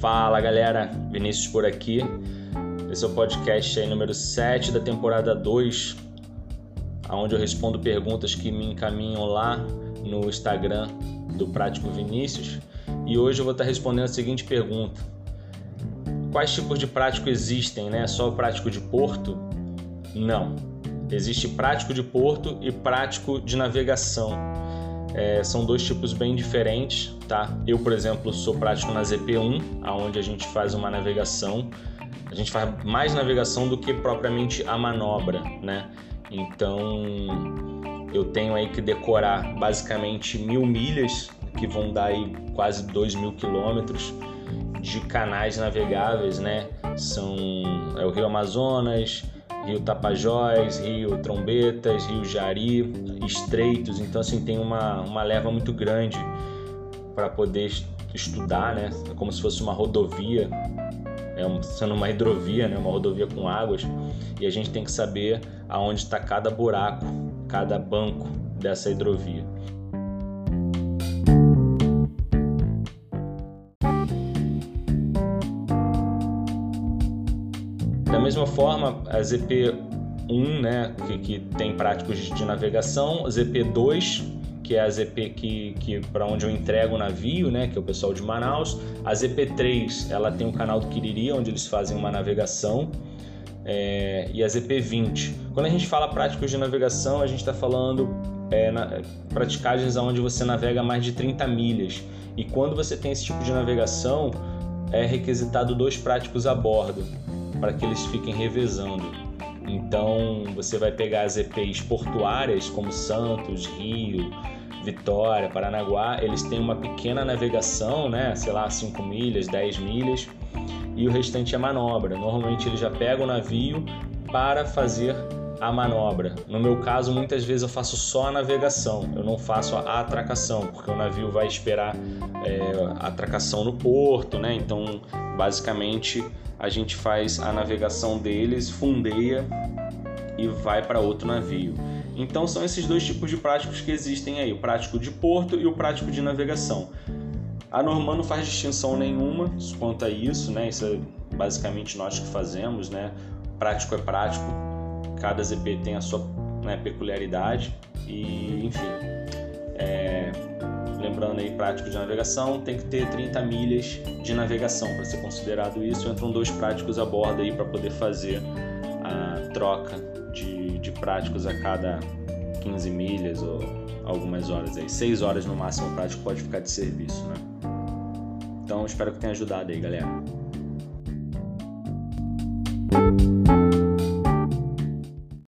Fala galera, Vinícius por aqui. Esse é o podcast aí número 7 da temporada 2, onde eu respondo perguntas que me encaminham lá no Instagram do Prático Vinícius. E hoje eu vou estar respondendo a seguinte pergunta: Quais tipos de prático existem, né? Só o prático de porto? Não. Existe prático de porto e prático de navegação. É, são dois tipos bem diferentes, tá? Eu, por exemplo, sou prático na ZP1, aonde a gente faz uma navegação. A gente faz mais navegação do que propriamente a manobra, né? Então, eu tenho aí que decorar basicamente mil milhas, que vão dar aí quase dois mil quilômetros de canais navegáveis, né? São é o Rio Amazonas, Rio Tapajós, Rio Trombetas, Rio Jari, estreitos. Então assim tem uma, uma leva muito grande para poder estudar, né? É como se fosse uma rodovia, é sendo uma hidrovia, né? Uma rodovia com águas. E a gente tem que saber aonde está cada buraco, cada banco dessa hidrovia. Mesma forma, a ZP1, né, que, que tem práticos de navegação, ZP2, que é a ZP que, que para onde eu entrego o navio, né, que é o pessoal de Manaus. A ZP3, ela tem o canal do Quiriri, onde eles fazem uma navegação. É, e a ZP20. Quando a gente fala práticos de navegação, a gente está falando é, na, praticagens onde você navega mais de 30 milhas. E quando você tem esse tipo de navegação, é requisitado dois práticos a bordo para que eles fiquem revezando. Então você vai pegar as EPs portuárias como Santos, Rio, Vitória, Paranaguá, eles têm uma pequena navegação, né? sei lá, 5 milhas, 10 milhas, e o restante é manobra. Normalmente eles já pegam o navio para fazer a manobra. No meu caso, muitas vezes eu faço só a navegação, eu não faço a atracação, porque o navio vai esperar é, a atracação no porto, né? Então, basicamente, a gente faz a navegação deles, fundeia e vai para outro navio. Então, são esses dois tipos de práticos que existem aí: o prático de porto e o prático de navegação. A Norman não faz distinção nenhuma quanto a isso, né? Isso é basicamente nós que fazemos, né? Prático é prático, cada ZP tem a sua né, peculiaridade e enfim. É, lembrando aí, prático de navegação tem que ter 30 milhas de navegação para ser considerado isso. Entram dois práticos a bordo aí para poder fazer a troca de, de práticos a cada 15 milhas ou algumas horas aí. 6 horas no máximo o prático pode ficar de serviço, né? Então espero que tenha ajudado aí, galera.